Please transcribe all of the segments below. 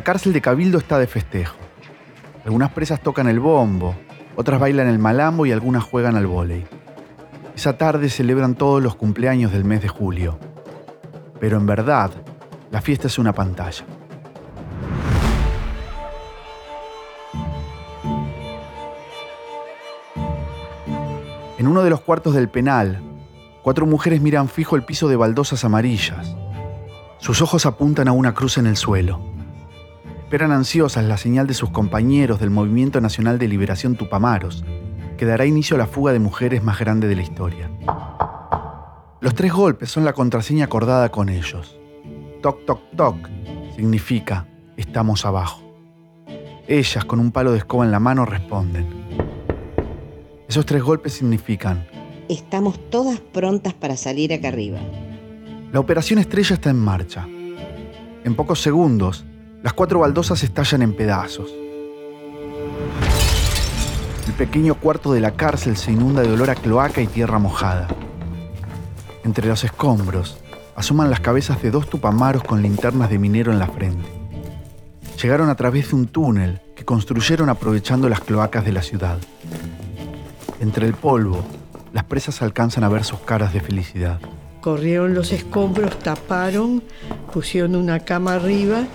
La cárcel de Cabildo está de festejo. Algunas presas tocan el bombo, otras bailan el malambo y algunas juegan al vóley. Esa tarde celebran todos los cumpleaños del mes de julio. Pero en verdad, la fiesta es una pantalla. En uno de los cuartos del penal, cuatro mujeres miran fijo el piso de baldosas amarillas. Sus ojos apuntan a una cruz en el suelo. Esperan ansiosas la señal de sus compañeros del Movimiento Nacional de Liberación Tupamaros, que dará inicio a la fuga de mujeres más grande de la historia. Los tres golpes son la contraseña acordada con ellos. Toc, toc, toc significa estamos abajo. Ellas, con un palo de escoba en la mano, responden. Esos tres golpes significan Estamos todas prontas para salir acá arriba. La operación estrella está en marcha. En pocos segundos, las cuatro baldosas estallan en pedazos. El pequeño cuarto de la cárcel se inunda de olor a cloaca y tierra mojada. Entre los escombros, asoman las cabezas de dos tupamaros con linternas de minero en la frente. Llegaron a través de un túnel que construyeron aprovechando las cloacas de la ciudad. Entre el polvo, las presas alcanzan a ver sus caras de felicidad. Corrieron los escombros, taparon, pusieron una cama arriba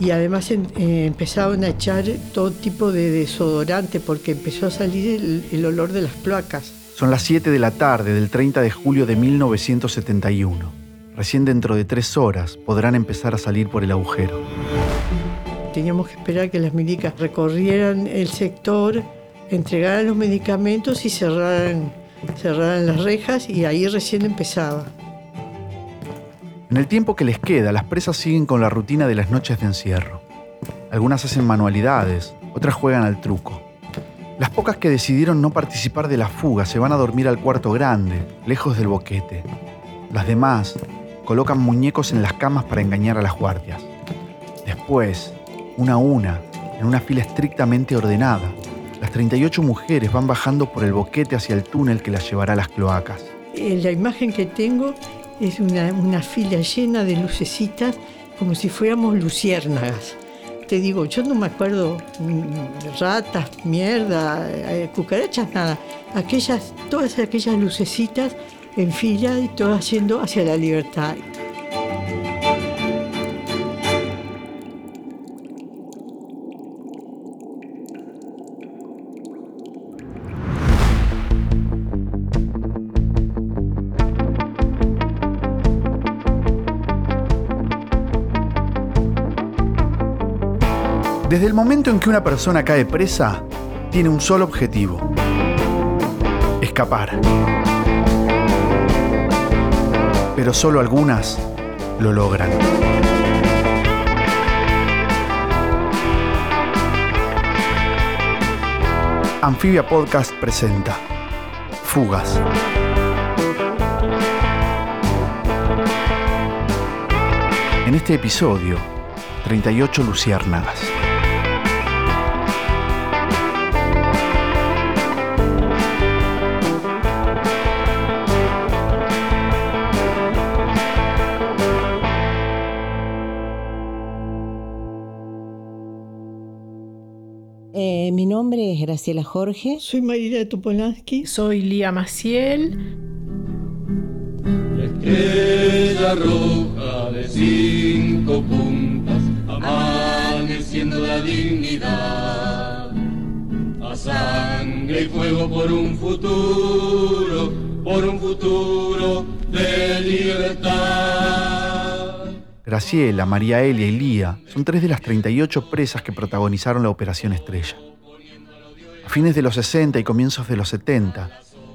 y además eh, empezaron a echar todo tipo de desodorante porque empezó a salir el, el olor de las cloacas. Son las 7 de la tarde del 30 de julio de 1971. Recién dentro de tres horas podrán empezar a salir por el agujero. Teníamos que esperar que las milicas recorrieran el sector, entregaran los medicamentos y cerraran, cerraran las rejas y ahí recién empezaba. En el tiempo que les queda, las presas siguen con la rutina de las noches de encierro. Algunas hacen manualidades, otras juegan al truco. Las pocas que decidieron no participar de la fuga se van a dormir al cuarto grande, lejos del boquete. Las demás colocan muñecos en las camas para engañar a las guardias. Después, una a una, en una fila estrictamente ordenada, las 38 mujeres van bajando por el boquete hacia el túnel que las llevará a las cloacas. En la imagen que tengo es una, una fila llena de lucecitas como si fuéramos luciérnagas. Te digo, yo no me acuerdo mm, ratas, mierda, eh, cucarachas, nada. Aquellas, todas aquellas lucecitas en fila y todas yendo hacia la libertad. Desde el momento en que una persona cae presa, tiene un solo objetivo. Escapar. Pero solo algunas lo logran. Anfibia Podcast presenta Fugas. En este episodio, 38 luciérnagas. Graciela Jorge. Soy María Topolansky. Soy Lía Maciel. La estrella roja de cinco puntas, amaneciendo la dignidad. A sangre y fuego por un futuro, por un futuro de libertad. Graciela, María Elia y Lía son tres de las 38 presas que protagonizaron la Operación Estrella. Fines de los 60 y comienzos de los 70,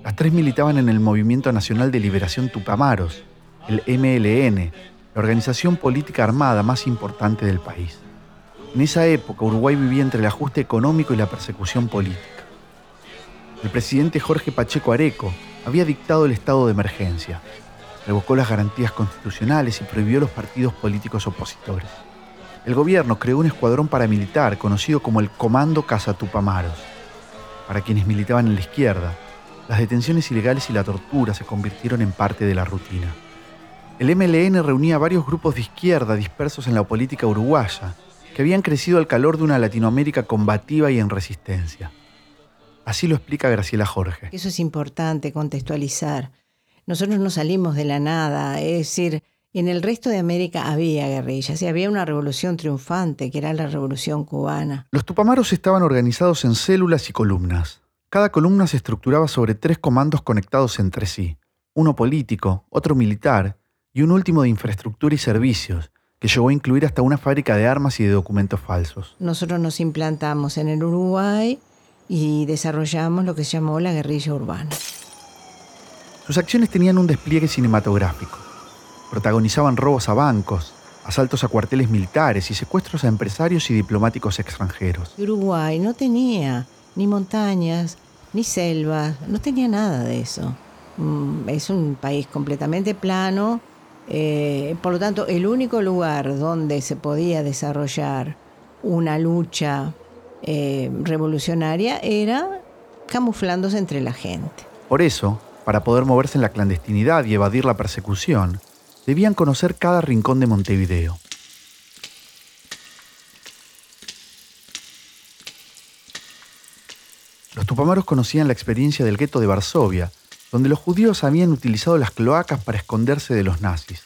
las tres militaban en el Movimiento Nacional de Liberación Tupamaros, el MLN, la organización política armada más importante del país. En esa época, Uruguay vivía entre el ajuste económico y la persecución política. El presidente Jorge Pacheco Areco había dictado el estado de emergencia, revocó las garantías constitucionales y prohibió los partidos políticos opositores. El gobierno creó un escuadrón paramilitar conocido como el Comando Casa Tupamaros. Para quienes militaban en la izquierda, las detenciones ilegales y la tortura se convirtieron en parte de la rutina. El MLN reunía varios grupos de izquierda dispersos en la política uruguaya, que habían crecido al calor de una Latinoamérica combativa y en resistencia. Así lo explica Graciela Jorge. Eso es importante contextualizar. Nosotros no salimos de la nada, es decir, en el resto de América había guerrillas y había una revolución triunfante, que era la revolución cubana. Los tupamaros estaban organizados en células y columnas. Cada columna se estructuraba sobre tres comandos conectados entre sí, uno político, otro militar y un último de infraestructura y servicios, que llegó a incluir hasta una fábrica de armas y de documentos falsos. Nosotros nos implantamos en el Uruguay y desarrollamos lo que se llamó la guerrilla urbana. Sus acciones tenían un despliegue cinematográfico. Protagonizaban robos a bancos, asaltos a cuarteles militares y secuestros a empresarios y diplomáticos extranjeros. Uruguay no tenía ni montañas, ni selvas, no tenía nada de eso. Mm, Es un país completamente plano, eh, por lo tanto el único lugar donde se podía desarrollar una lucha eh, revolucionaria era camuflándose entre la gente. Por eso, para poder moverse en la clandestinidad y evadir la persecución, debían conocer cada rincón de Montevideo. Los tupamaros conocían la experiencia del gueto de Varsovia, donde los judíos habían utilizado las cloacas para esconderse de los nazis.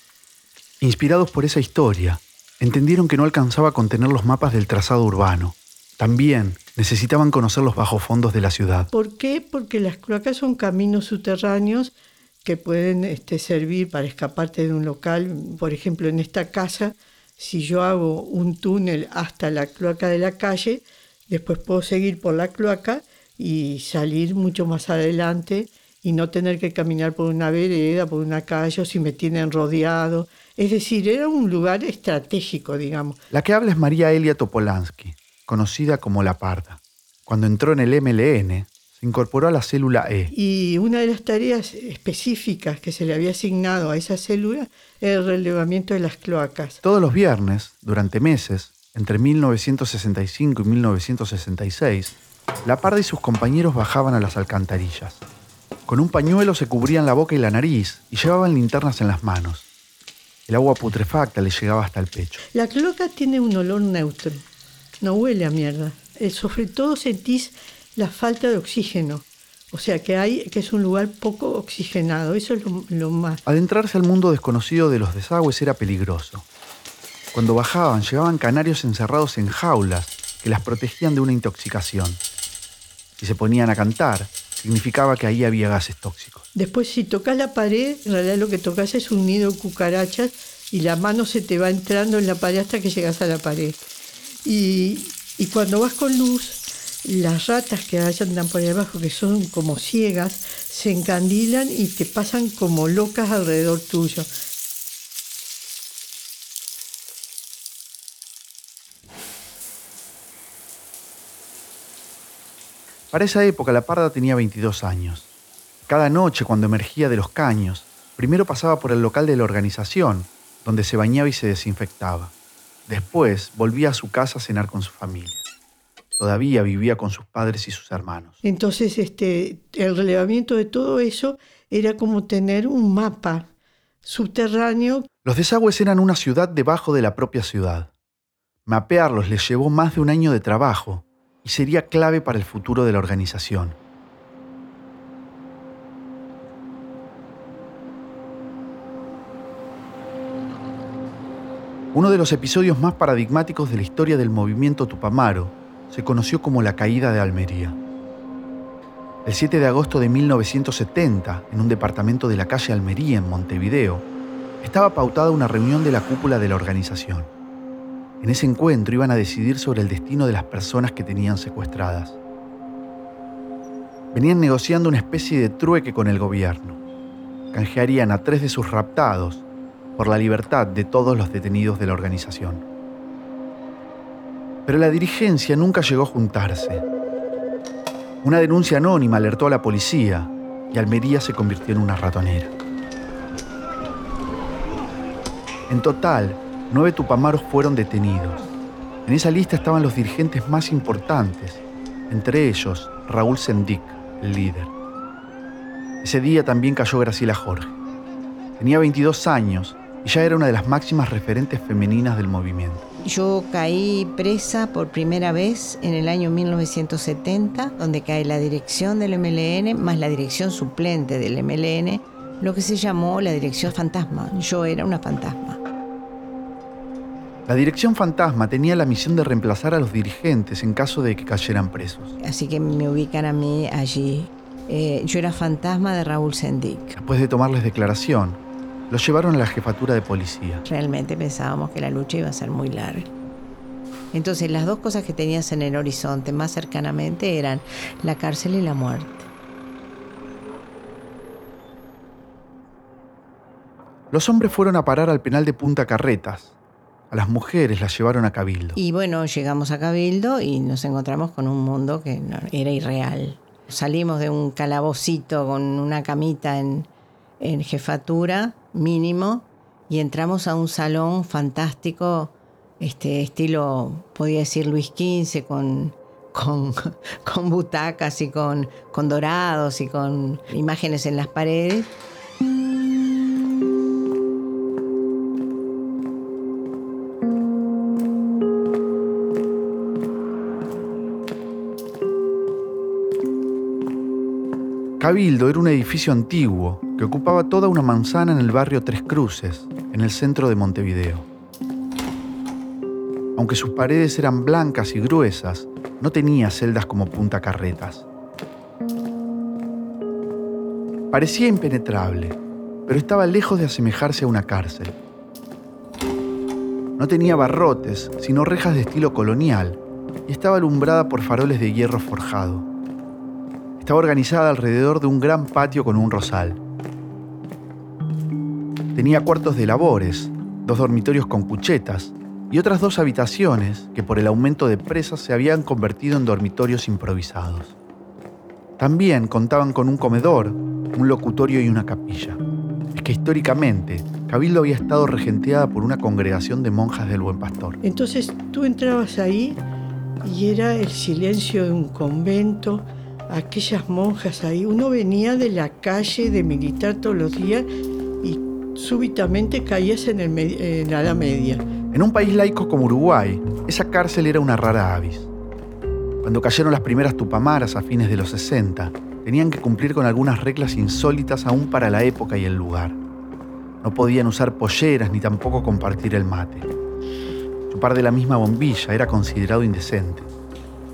Inspirados por esa historia, entendieron que no alcanzaba a contener los mapas del trazado urbano. También necesitaban conocer los bajos fondos de la ciudad. ¿Por qué? Porque las cloacas son caminos subterráneos que pueden este, servir para escaparte de un local. Por ejemplo, en esta casa, si yo hago un túnel hasta la cloaca de la calle, después puedo seguir por la cloaca y salir mucho más adelante y no tener que caminar por una vereda, por una calle, o si me tienen rodeado. Es decir, era un lugar estratégico, digamos. La que habla es María Elia Topolansky, conocida como La Parda. Cuando entró en el MLN, se incorporó a la célula E. Y una de las tareas específicas que se le había asignado a esa célula era el relevamiento de las cloacas. Todos los viernes, durante meses, entre 1965 y 1966, La Parda y sus compañeros bajaban a las alcantarillas. Con un pañuelo se cubrían la boca y la nariz y llevaban linternas en las manos. El agua putrefacta les llegaba hasta el pecho. La cloaca tiene un olor neutro, no huele a mierda. Eh, sobre todo sentís la falta de oxígeno, o sea que, hay, que es un lugar poco oxigenado, eso es lo, lo más. Adentrarse al mundo desconocido de los desagües era peligroso. Cuando bajaban, llegaban canarios encerrados en jaulas que las protegían de una intoxicación. Si se ponían a cantar, significaba que ahí había gases tóxicos. Después si tocas la pared, en realidad lo que tocas es un nido de cucarachas y la mano se te va entrando en la pared hasta que llegas a la pared. Y, y cuando vas con luz, las ratas que andan por ahí abajo, que son como ciegas, se encandilan y te pasan como locas alrededor tuyo. Para esa época la parda tenía 22 años. Cada noche cuando emergía de los caños, primero pasaba por el local de la organización, donde se bañaba y se desinfectaba. Después volvía a su casa a cenar con su familia. Todavía vivía con sus padres y sus hermanos. Entonces este, el relevamiento de todo eso era como tener un mapa subterráneo. Los desagües eran una ciudad debajo de la propia ciudad. Mapearlos les llevó más de un año de trabajo y sería clave para el futuro de la organización. Uno de los episodios más paradigmáticos de la historia del movimiento Tupamaro se conoció como la caída de Almería. El 7 de agosto de 1970, en un departamento de la calle Almería, en Montevideo, estaba pautada una reunión de la cúpula de la organización. En ese encuentro iban a decidir sobre el destino de las personas que tenían secuestradas. Venían negociando una especie de trueque con el gobierno. Canjearían a tres de sus raptados por la libertad de todos los detenidos de la organización. Pero la dirigencia nunca llegó a juntarse. Una denuncia anónima alertó a la policía y Almería se convirtió en una ratonera. En total, nueve tupamaros fueron detenidos. En esa lista estaban los dirigentes más importantes, entre ellos Raúl Sendic, el líder. Ese día también cayó Graciela Jorge. Tenía 22 años y ya era una de las máximas referentes femeninas del movimiento. Yo caí presa por primera vez en el año 1970, donde cae la dirección del MLN más la dirección suplente del MLN, lo que se llamó la dirección fantasma. Yo era una fantasma. La dirección fantasma tenía la misión de reemplazar a los dirigentes en caso de que cayeran presos. Así que me ubican a mí allí. Eh, yo era fantasma de Raúl Sendic. Después de tomarles declaración, los llevaron a la jefatura de policía. Realmente pensábamos que la lucha iba a ser muy larga. Entonces las dos cosas que tenías en el horizonte más cercanamente eran la cárcel y la muerte. Los hombres fueron a parar al penal de Punta Carretas. A las mujeres las llevaron a Cabildo. Y bueno, llegamos a Cabildo y nos encontramos con un mundo que no- era irreal. Salimos de un calabocito con una camita en, en jefatura mínimo y entramos a un salón fantástico, este estilo, podía decir Luis XV, con, con, con butacas y con, con dorados y con imágenes en las paredes. Cabildo era un edificio antiguo que ocupaba toda una manzana en el barrio Tres Cruces, en el centro de Montevideo. Aunque sus paredes eran blancas y gruesas, no tenía celdas como Punta Carretas. Parecía impenetrable, pero estaba lejos de asemejarse a una cárcel. No tenía barrotes, sino rejas de estilo colonial, y estaba alumbrada por faroles de hierro forjado. Estaba organizada alrededor de un gran patio con un rosal. Tenía cuartos de labores, dos dormitorios con cuchetas y otras dos habitaciones que por el aumento de presas se habían convertido en dormitorios improvisados. También contaban con un comedor, un locutorio y una capilla. Es que históricamente Cabildo había estado regenteada por una congregación de monjas del Buen Pastor. Entonces tú entrabas ahí y era el silencio de un convento, aquellas monjas ahí. Uno venía de la calle de militar todos los días y súbitamente caías en, el la edad media. En un país laico como Uruguay, esa cárcel era una rara avis. Cuando cayeron las primeras tupamaras a fines de los 60, tenían que cumplir con algunas reglas insólitas aún para la época y el lugar. No podían usar polleras ni tampoco compartir el mate. Chupar de la misma bombilla era considerado indecente.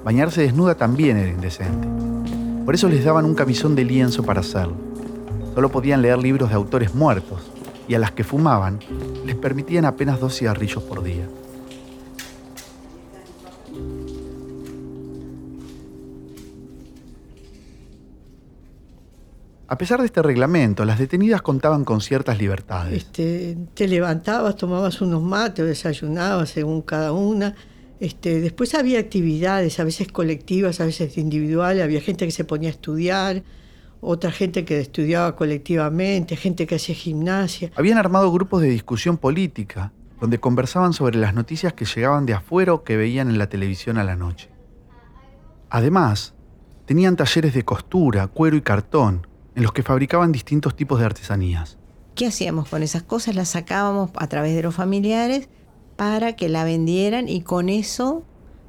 Bañarse desnuda también era indecente. Por eso les daban un camisón de lienzo para hacerlo. Solo podían leer libros de autores muertos y a las que fumaban les permitían apenas dos cigarrillos por día. A pesar de este reglamento, las detenidas contaban con ciertas libertades. Este, te levantabas, tomabas unos mates, desayunabas según cada una. Este, después había actividades, a veces colectivas, a veces individuales. Había gente que se ponía a estudiar, otra gente que estudiaba colectivamente, gente que hacía gimnasia. Habían armado grupos de discusión política, donde conversaban sobre las noticias que llegaban de afuera o que veían en la televisión a la noche. Además, tenían talleres de costura, cuero y cartón, en los que fabricaban distintos tipos de artesanías. ¿Qué hacíamos con esas cosas? Las sacábamos a través de los familiares para que la vendieran y con eso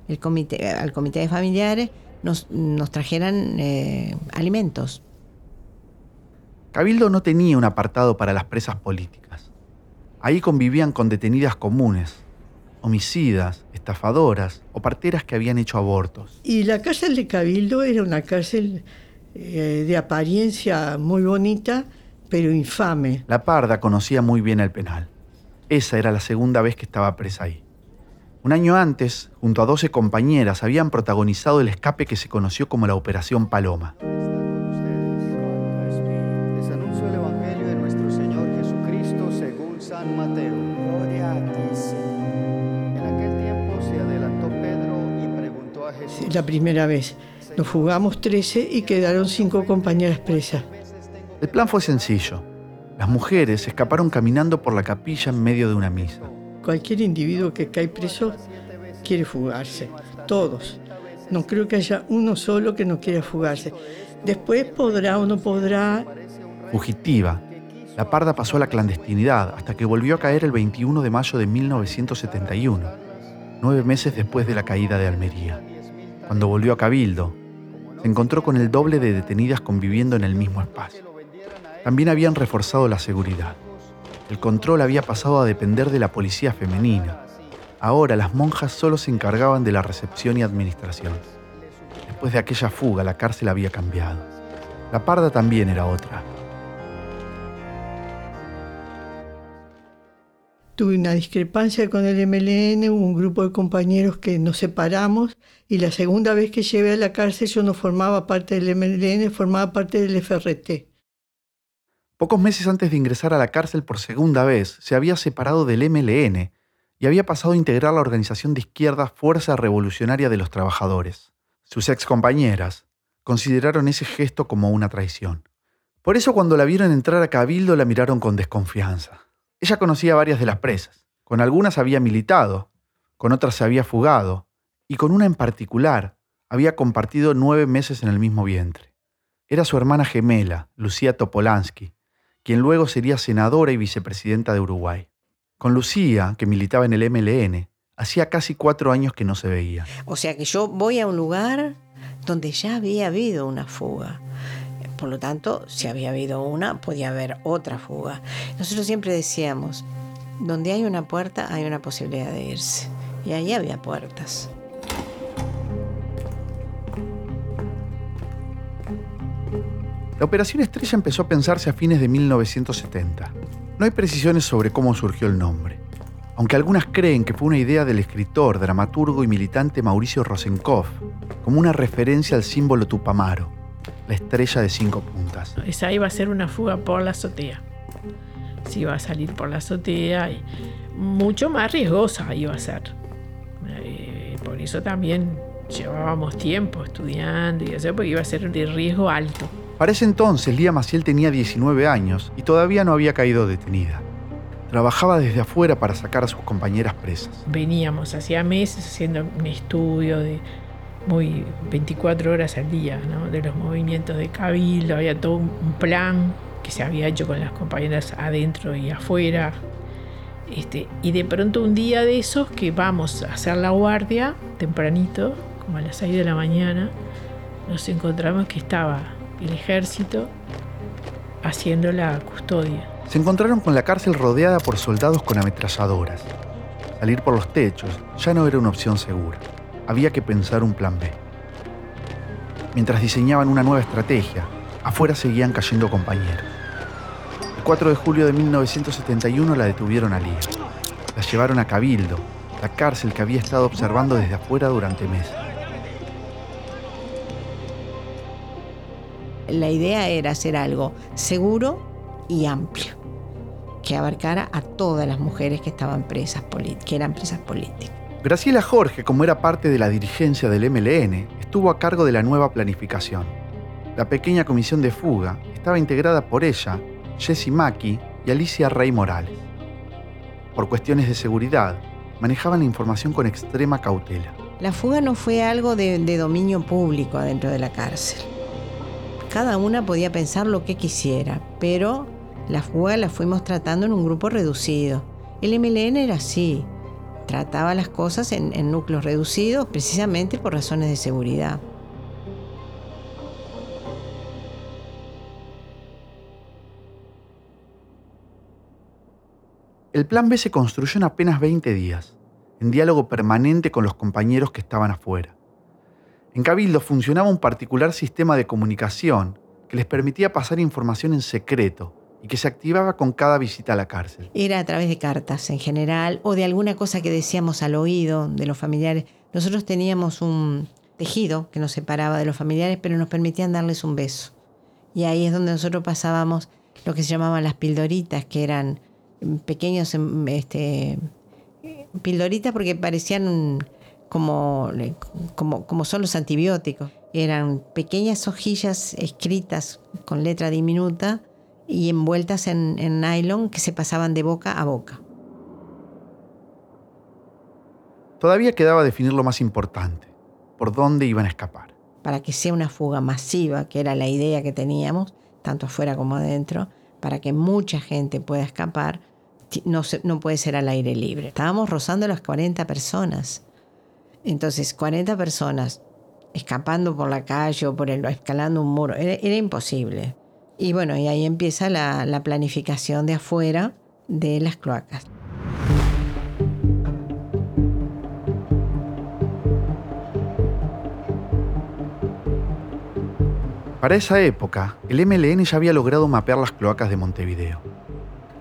el comité, al comité de familiares nos, nos trajeran eh, alimentos. Cabildo no tenía un apartado para las presas políticas. Ahí convivían con detenidas comunes, homicidas, estafadoras o parteras que habían hecho abortos. Y la cárcel de Cabildo era una cárcel eh, de apariencia muy bonita, pero infame. La parda conocía muy bien el penal. Esa era la segunda vez que estaba presa ahí. Un año antes, junto a 12 compañeras, habían protagonizado el escape que se conoció como la Operación Paloma. Les anuncio el Evangelio de nuestro Señor Jesucristo según San Mateo. Gloria a ti, Señor. En aquel tiempo se adelantó Pedro y preguntó a Jesús. La primera vez. Nos fugamos 13 y quedaron cinco compañeras presas. El plan fue sencillo. Las mujeres escaparon caminando por la capilla en medio de una misa. Cualquier individuo que cae preso quiere fugarse. Todos. No creo que haya uno solo que no quiera fugarse. Después podrá o no podrá. Fugitiva, la parda pasó a la clandestinidad hasta que volvió a caer el 21 de mayo de 1971. nueve meses después de la caída de Almería. Cuando volvió a Cabildo, se encontró con el doble de detenidas conviviendo en el mismo espacio. También habían reforzado la seguridad. El control había pasado a depender de la policía femenina. Ahora las monjas solo se encargaban de la recepción y administración. Después de aquella fuga, la cárcel había cambiado. La parda también era otra. Tuve una discrepancia con el MLN, un grupo de compañeros que nos separamos y la segunda vez que llevé a la cárcel yo no formaba parte del MLN, formaba parte del FRT. Pocos meses antes de ingresar a la cárcel por segunda vez, se había separado del MLN y había pasado a integrar la organización de izquierda Fuerza Revolucionaria de los Trabajadores. Sus excompañeras consideraron ese gesto como una traición. Por eso cuando la vieron entrar a Cabildo la miraron con desconfianza. Ella conocía varias de las presas. Con algunas había militado, con otras se había fugado, y con una en particular había compartido nueve meses en el mismo vientre. Era su hermana gemela, Lucía Topolansky, quien luego sería senadora y vicepresidenta de Uruguay. Con Lucía, que militaba en el MLN, hacía casi cuatro años que no se veía. O sea que yo voy a un lugar donde ya había habido una fuga. Por lo tanto, si había habido una, podía haber otra fuga. Nosotros siempre decíamos, donde hay una puerta hay una posibilidad de irse. Y ahí había puertas. La Operación Estrella empezó a pensarse a fines de 1970. No hay precisiones sobre cómo surgió el nombre, aunque algunas creen que fue una idea del escritor, dramaturgo y militante Mauricio Rosenkopf, como una referencia al símbolo Tupamaro, la estrella de cinco puntas. Esa iba a ser una fuga por la azotea. Se iba a salir por la azotea y mucho más riesgosa iba a ser. Eh, por eso también llevábamos tiempo estudiando y eso, porque iba a ser de riesgo alto. Para ese entonces, Lía Maciel tenía 19 años y todavía no había caído detenida. Trabajaba desde afuera para sacar a sus compañeras presas. Veníamos hacía meses haciendo un estudio de muy 24 horas al día, ¿no? de los movimientos de cabildo, había todo un plan que se había hecho con las compañeras adentro y afuera. Este, y de pronto un día de esos que vamos a hacer la guardia tempranito, como a las 6 de la mañana, nos encontramos que estaba el ejército haciendo la custodia. Se encontraron con la cárcel rodeada por soldados con ametralladoras. Salir por los techos ya no era una opción segura había que pensar un plan B. Mientras diseñaban una nueva estrategia, afuera seguían cayendo compañeros. El 4 de julio de 1971 la detuvieron a Lía. La llevaron a Cabildo, la cárcel que había estado observando desde afuera durante meses. La idea era hacer algo seguro y amplio, que abarcara a todas las mujeres que estaban presas, que eran presas políticas. Graciela Jorge, como era parte de la dirigencia del MLN, estuvo a cargo de la nueva planificación. La pequeña comisión de fuga estaba integrada por ella, Jessie Maki y Alicia Rey Morales. Por cuestiones de seguridad, manejaban la información con extrema cautela. La fuga no fue algo de, de dominio público adentro de la cárcel. Cada una podía pensar lo que quisiera, pero la fuga la fuimos tratando en un grupo reducido. El MLN era así, trataba las cosas en, núcleos reducidos precisamente por razones de seguridad. El plan B se construyó en apenas 20 días, en diálogo permanente con los compañeros que estaban afuera. En Cabildo funcionaba un particular sistema de comunicación que les permitía pasar información en secreto y que se activaba con cada visita a la cárcel. Era a través de cartas en general o de alguna cosa que decíamos al oído de los familiares. Nosotros teníamos un tejido que nos separaba de los familiares, pero nos permitían darles un beso. Y ahí es donde nosotros pasábamos lo que se llamaban las pildoritas, que eran pequeños em, este, pildoritas porque parecían como, como, como son los antibióticos. Eran pequeñas hojillas escritas con letra diminuta y envueltas en, nylon que se pasaban de boca a boca. Todavía quedaba definir lo más importante, por dónde iban a escapar. Para que sea una fuga masiva, que era la idea que teníamos, tanto afuera como adentro, para que mucha gente pueda escapar, no, no puede ser al aire libre. Estábamos rozando las 40 personas. Entonces, 40 personas escapando por la calle o por el, escalando un muro, era, imposible. Y bueno, y ahí empieza la, la planificación de afuera de las cloacas. Para esa época, el MLN ya había logrado mapear las cloacas de Montevideo.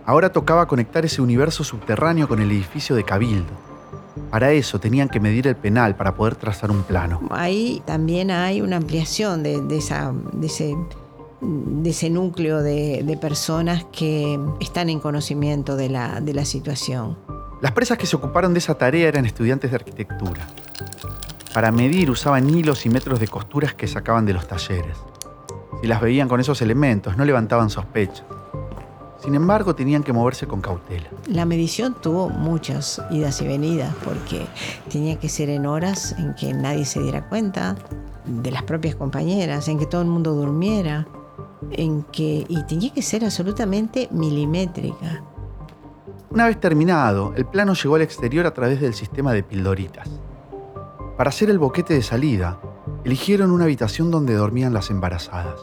Ahora tocaba conectar ese universo subterráneo con el edificio de Cabildo. Para eso tenían que medir el penal para poder trazar un plano. Ahí también hay una ampliación de, de esa, de ese, de ese núcleo de, de personas que están en conocimiento de la, de la situación. Las presas que se ocuparon de esa tarea eran estudiantes de arquitectura. Para medir usaban hilos y metros de costuras que sacaban de los talleres. Si las veían con esos elementos, no levantaban sospechas. Sin embargo, tenían que moverse con cautela. La medición tuvo muchas idas y venidas porque tenía que ser en horas en que nadie se diera cuenta de las propias compañeras, en que todo el mundo durmiera, en que y tenía que ser absolutamente milimétrica. Una vez terminado, el plano llegó al exterior a través del sistema de pildoritas. Para hacer el boquete de salida, eligieron una habitación donde dormían las embarazadas.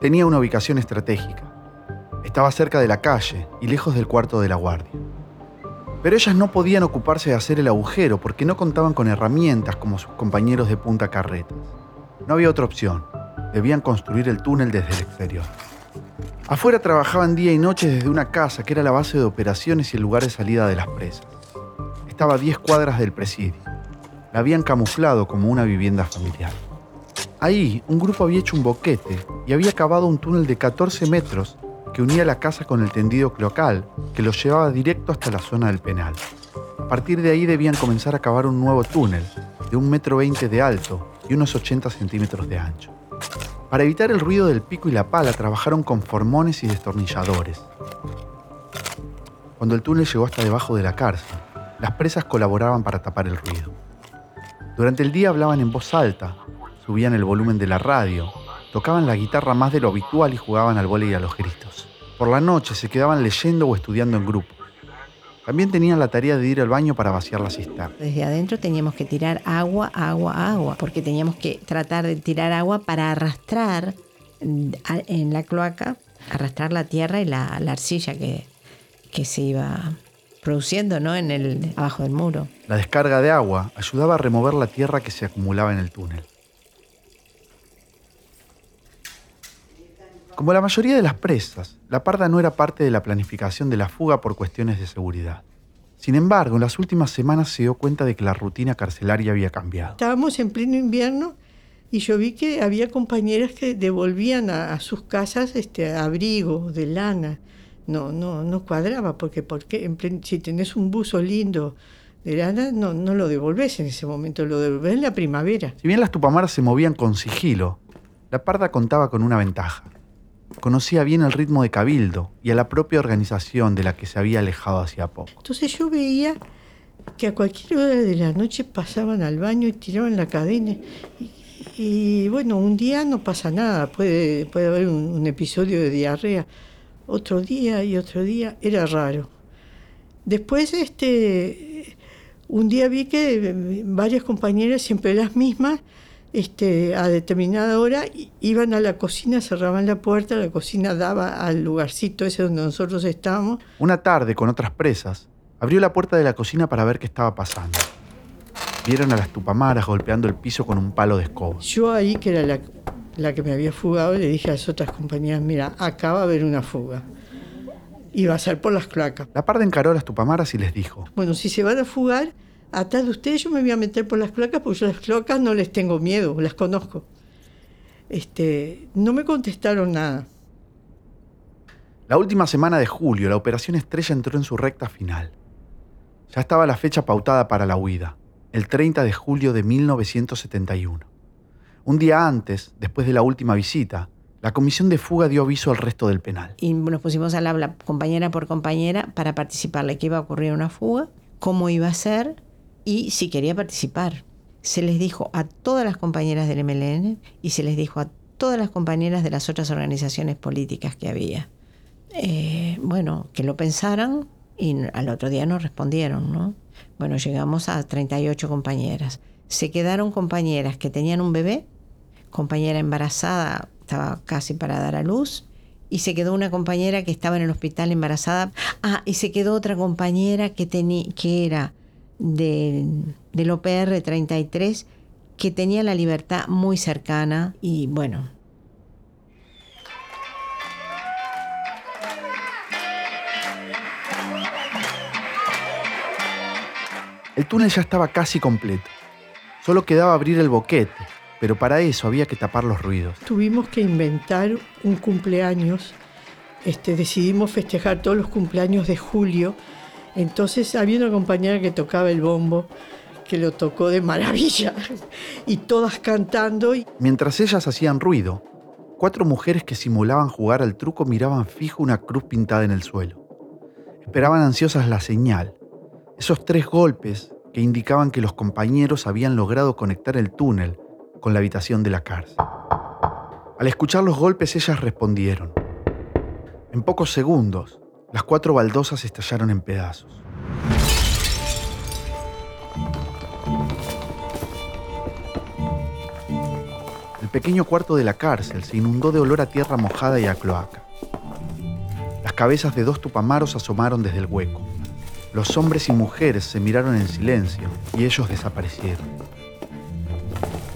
Tenía una ubicación estratégica. Estaba cerca de la calle y lejos del cuarto de la guardia. Pero ellas no podían ocuparse de hacer el agujero porque no contaban con herramientas como sus compañeros de punta carretas. No había otra opción. Debían construir el túnel desde el exterior. Afuera trabajaban día y noche desde una casa que era la base de operaciones y el lugar de salida de las presas. Estaba a 10 cuadras del presidio. La habían camuflado como una vivienda familiar. Ahí, un grupo había hecho un boquete y había cavado un túnel de 14 metros que unía la casa con el tendido cloacal que los llevaba directo hasta la zona del penal. A partir de ahí debían comenzar a cavar un nuevo túnel de un metro veinte de alto y unos 80 centímetros de ancho. Para evitar el ruido del pico y la pala trabajaron con formones y destornilladores. Cuando el túnel llegó hasta debajo de la cárcel, las presas colaboraban para tapar el ruido. Durante el día hablaban en voz alta, subían el volumen de la radio, tocaban la guitarra más de lo habitual y jugaban al vóley y a los gritos. Por la noche se quedaban leyendo o estudiando en grupo. También tenían la tarea de ir al baño para vaciar la cisterna. Desde adentro teníamos que tirar agua, agua, agua, porque teníamos que tratar de tirar agua para arrastrar en la cloaca, arrastrar la tierra y la, la arcilla que, que se iba produciendo ¿no? en el, abajo del muro. La descarga de agua ayudaba a remover la tierra que se acumulaba en el túnel. Como la mayoría de las presas, la parda no era parte de la planificación de la fuga por cuestiones de seguridad. Sin embargo, en las últimas semanas se dio cuenta de que la rutina carcelaria había cambiado. Estábamos en pleno invierno y yo vi que había compañeras que devolvían a, a sus casas este abrigo de lana. No, no, no cuadraba, porque, porque en plen- si tenés un buzo lindo de lana, no, no lo devolvés en ese momento, lo devolvés en la primavera. Si bien las tupamaras se movían con sigilo, la parda contaba con una ventaja. Conocía bien el ritmo de Cabildo y a la propia organización de la que se había alejado hacía poco. Entonces yo veía que a cualquier hora de la noche pasaban al baño y tiraban la cadena. Y, y, bueno, un día no pasa nada, puede, puede haber un, un episodio de diarrea. Otro día y otro día era raro. Después, este, un día vi que varias compañeras, siempre las mismas, este, a determinada hora iban a la cocina, cerraban la puerta, la cocina daba al lugarcito ese donde nosotros estábamos. Una tarde, con otras presas, abrió la puerta de la cocina para ver qué estaba pasando. Vieron a las tupamaras golpeando el piso con un palo de escoba. Yo ahí, que era la, la que me había fugado, le dije a las otras compañeras, mira, acá va a haber una fuga. Y va a ser por las cloacas. La parda encaró a las tupamaras y les dijo, Bueno, si se van a fugar, atrás de ustedes yo me voy a meter por las cloacas, porque yo las cloacas no les tengo miedo, las conozco. Este, no me contestaron nada. La última semana de julio, la operación Estrella entró en su recta final. Ya estaba la fecha pautada para la huida, el 30 de julio de 1971. Un día antes, después de la última visita, la comisión de fuga dio aviso al resto del penal. Y nos pusimos a hablar compañera por compañera para participarle que iba a ocurrir una fuga, cómo iba a ser y si quería participar. Se les dijo a todas las compañeras del MLN y se les dijo a todas las compañeras de las otras organizaciones políticas que había. Eh, bueno, que lo pensaran y al otro día nos respondieron, ¿no? Bueno, llegamos a 38 compañeras. Se quedaron compañeras que tenían un bebé, compañera embarazada, estaba casi para dar a luz, y se quedó una compañera que estaba en el hospital embarazada. Ah, y se quedó otra compañera que, que era del OPR 33, que tenía la libertad muy cercana y bueno, El túnel ya estaba casi completo. Solo quedaba abrir el boquete, pero para eso había que tapar los ruidos. Tuvimos que inventar un cumpleaños. Este, decidimos festejar todos los cumpleaños de julio. Entonces había una compañera que tocaba el bombo, que lo tocó de maravilla, y todas cantando. Mientras ellas hacían ruido, cuatro mujeres que simulaban jugar al truco miraban fijo una cruz pintada en el suelo. Esperaban ansiosas la señal, esos tres golpes que indicaban que los compañeros habían logrado conectar el túnel con la habitación de la cárcel. Al escuchar los golpes ellas respondieron. En pocos segundos, las cuatro baldosas estallaron en pedazos. El pequeño cuarto de la cárcel se inundó de olor a tierra mojada y a cloaca. Las cabezas de dos tupamaros asomaron desde el hueco. Los hombres y mujeres se miraron en silencio y ellos desaparecieron.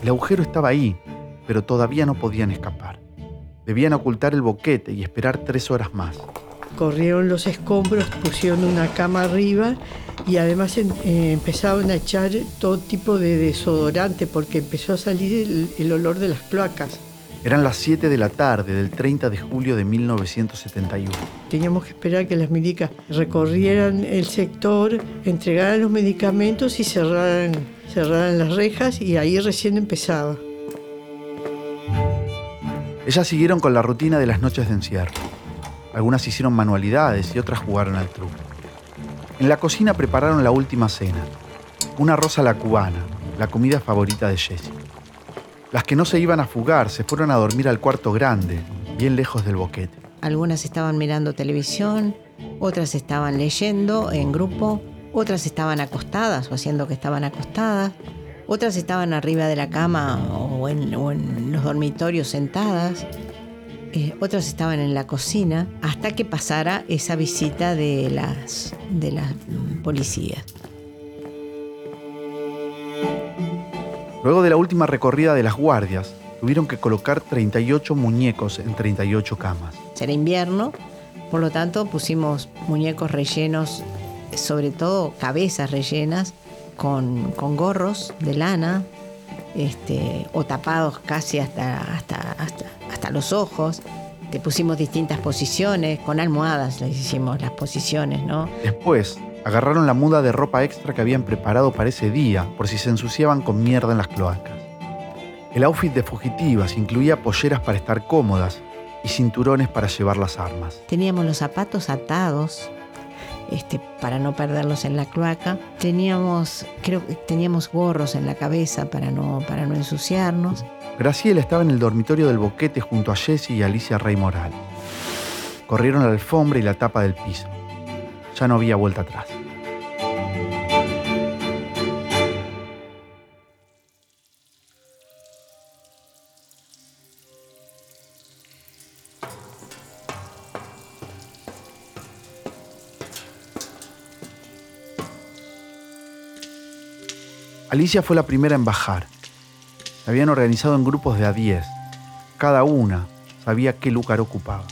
El agujero estaba ahí, pero todavía no podían escapar. Debían ocultar el boquete y esperar tres horas más. Corrieron los escombros, pusieron una cama arriba y además eh, empezaron a echar todo tipo de desodorante porque empezó a salir el olor de las cloacas. Eran las 7 de la tarde del 30 de julio de 1971. Teníamos que esperar que las milicas recorrieran el sector, entregaran los medicamentos y cerraran, cerraran las rejas y ahí recién empezaba. Ellas siguieron con la rutina de las noches de encierro. Algunas hicieron manualidades y otras jugaron al truco. En la cocina prepararon la última cena, una rosa a la cubana, la comida favorita de Jessie. Las que no se iban a fugar se fueron a dormir al cuarto grande, bien lejos del boquete. Algunas estaban mirando televisión, otras estaban leyendo en grupo, otras estaban acostadas o haciendo que estaban acostadas, otras estaban arriba de la cama o en, los dormitorios sentadas, eh, otras estaban en la cocina, hasta que pasara esa visita de las, de las policías. Luego de la última recorrida de las guardias, tuvieron que colocar 38 muñecos en 38 camas. Era invierno, por lo tanto pusimos muñecos rellenos, sobre todo cabezas rellenas, con, gorros de lana, este, o tapados casi hasta, hasta, hasta, los ojos. Te pusimos distintas posiciones, con almohadas les hicimos las posiciones, ¿no? Después, agarraron la muda de ropa extra que habían preparado para ese día por si se ensuciaban con mierda en las cloacas. El outfit de fugitivas incluía polleras para estar cómodas y cinturones para llevar las armas. Teníamos los zapatos atados este, para no perderlos en la cloaca. Teníamos, creo que teníamos gorros en la cabeza para no, para no ensuciarnos. Graciela estaba en el dormitorio del boquete junto a Jessie y Alicia Rey Moral. Corrieron la alfombra y la tapa del piso. Ya no había vuelta atrás. Alicia fue la primera en bajar. Se habían organizado en grupos de a 10. Cada una sabía qué lugar ocupaba.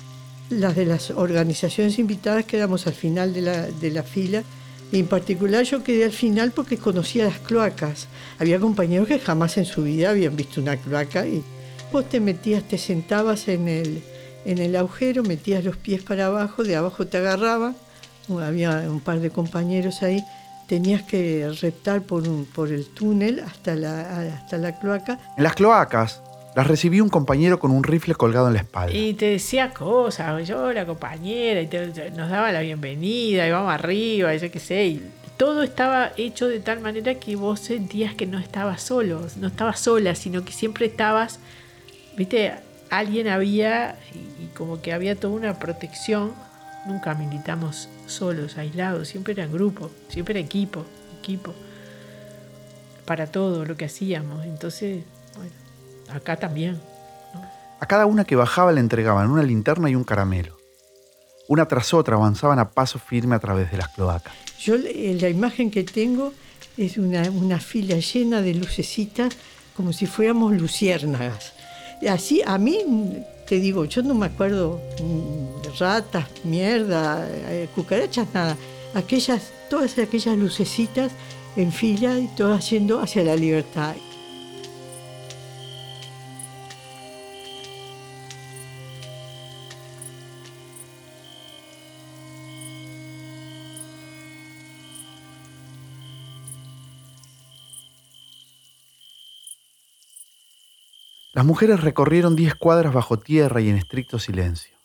Las de las organizaciones invitadas quedamos al final de la, de la fila. Y en particular yo quedé al final porque conocía las cloacas. Había compañeros que jamás en su vida habían visto una cloaca y vos te metías, te sentabas en el, en el agujero, metías los pies para abajo, de abajo te agarraban. Había un par de compañeros ahí tenías que reptar por, un, por el túnel hasta la, hasta la cloaca. En las cloacas las recibió un compañero con un rifle colgado en la espalda. Y te decía cosas, yo la compañera, y nos daba la bienvenida, y vamos arriba, y yo qué sé. Y todo estaba hecho de tal manera que vos sentías que no estabas solo, no estabas sola, sino que siempre estabas, viste, alguien había, y, y como que había toda una protección. Nunca militamos solos, aislados, siempre era en grupo, siempre era equipo. equipo para todo lo que hacíamos. Entonces, bueno, acá también. A cada una que bajaba le entregaban una linterna y un caramelo. Una tras otra avanzaban a paso firme a través de las cloacas. Yo eh, la imagen que tengo es una, una fila llena de lucecitas como si fuéramos luciérnagas. Así, a mí, te digo, yo no me acuerdo mm, ratas, mierda, eh, cucarachas, nada. Aquellas, todas aquellas lucecitas en fila y todas yendo hacia la libertad. Las mujeres recorrieron diez cuadras bajo tierra y en estricto silencio.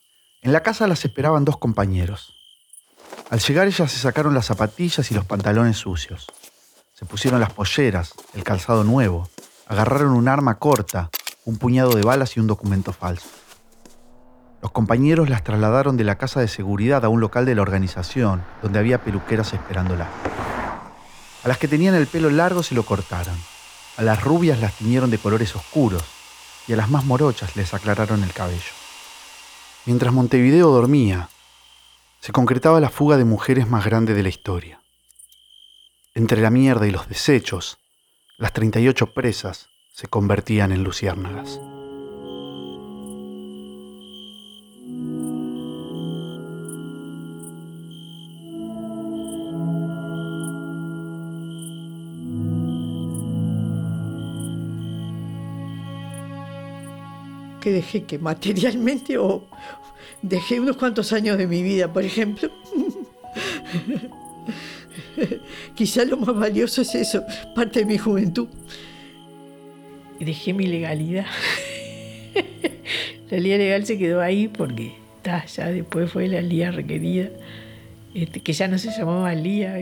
En la casa las esperaban dos compañeros. Al llegar ellas se sacaron las zapatillas y los pantalones sucios. Se pusieron las polleras, el calzado nuevo, agarraron un arma corta, un puñado de balas y un documento falso. Los compañeros las trasladaron de la casa de seguridad a un local de la organización, donde había peluqueras esperándolas. A las que tenían el pelo largo se lo cortaron. A las rubias las tiñeron de colores oscuros y a las más morochas les aclararon el cabello. Mientras Montevideo dormía, se concretaba la fuga de mujeres más grande de la historia. Entre la mierda y los desechos, las 38 presas se convertían en luciérnagas. Dejé que materialmente o dejé unos cuantos años de mi vida, por ejemplo. Quizá lo más valioso es eso, parte de mi juventud. Dejé mi legalidad. la lía legal se quedó ahí porque ya después fue la lía requerida, este, que ya no se llamaba lía.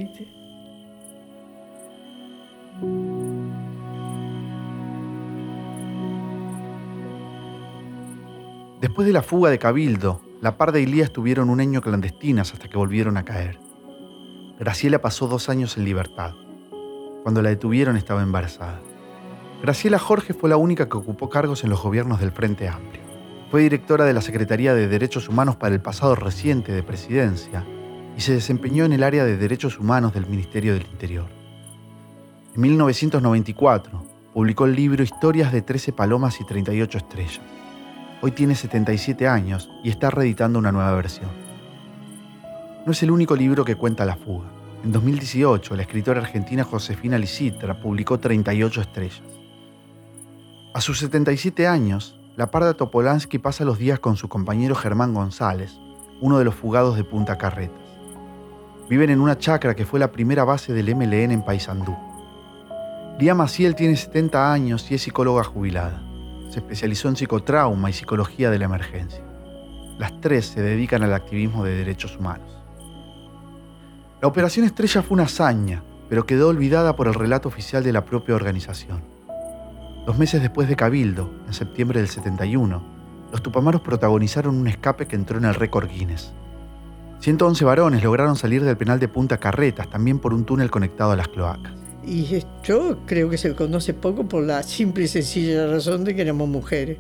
Después de la fuga de Cabildo, la Parda y Lía estuvieron un año clandestinas hasta que volvieron a caer. Graciela pasó dos años en libertad. Cuando la detuvieron estaba embarazada. Graciela Jorge fue la única que ocupó cargos en los gobiernos del Frente Amplio. Fue directora de la Secretaría de Derechos Humanos para el pasado reciente de Presidencia y se desempeñó en el área de Derechos Humanos del Ministerio del Interior. En 1994 publicó el libro Historias de 13 Palomas y 38 Estrellas Hoy tiene 77 años y está reeditando una nueva versión. No es el único libro que cuenta la fuga. En 2018, la escritora argentina Josefina Licitra publicó 38 estrellas. A sus 77 años, la parda Topolansky pasa los días con su compañero Germán González, uno de los fugados de Punta Carretas. Viven en una chacra que fue la primera base del MLN en Paysandú. Lía Maciel tiene 70 años y es psicóloga jubilada. Se especializó en psicotrauma y psicología de la emergencia. Las tres se dedican al activismo de derechos humanos. La Operación Estrella fue una hazaña, pero quedó olvidada por el relato oficial de la propia organización. Dos meses después de Cabildo, en septiembre del 71, los tupamaros protagonizaron un escape que entró en el récord Guinness. 111 varones lograron salir del penal de Punta Carretas, también por un túnel conectado a las cloacas. Y yo creo que se conoce poco por la simple y sencilla razón de que éramos mujeres.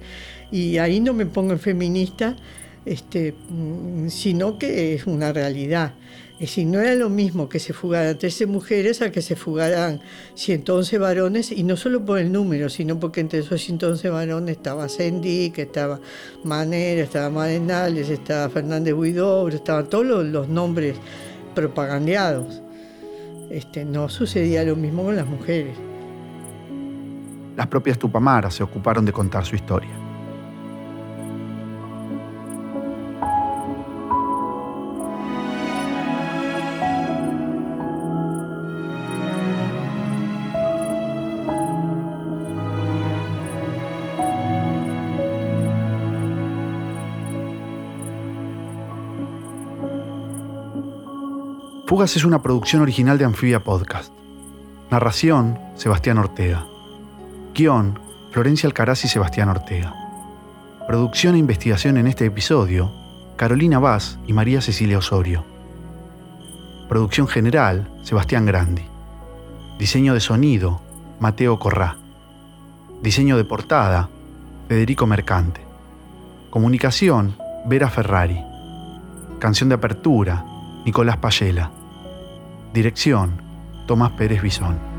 Y ahí no me pongo en feminista, este, mm, sino que es una realidad. Es decir, no era lo mismo que se fugaran 13 mujeres a que se fugaran 111 varones, y no solo por el número, sino porque entre esos 111 varones estaba que estaba Manera, estaba Marenales, estaba Fernández Huidobro, estaban todos los nombres propagandeados. Este, no sucedía lo mismo con las mujeres. Las propias Tupamaras se ocuparon de contar su historia. Fugas es una producción original de Anfibia Podcast. Narración, Sebastián Ortega. Guión, Florencia Alcaraz y Sebastián Ortega. Producción e investigación en este episodio, Carolina Vaz y María Cecilia Osorio. Producción general, Sebastián Grandi. Diseño de sonido, Mateo Corrá. Diseño de portada, Federico Mercante. Comunicación, Vera Ferrari. Canción de apertura, Nicolás Payela. Dirección, Tomás Pérez Bisón.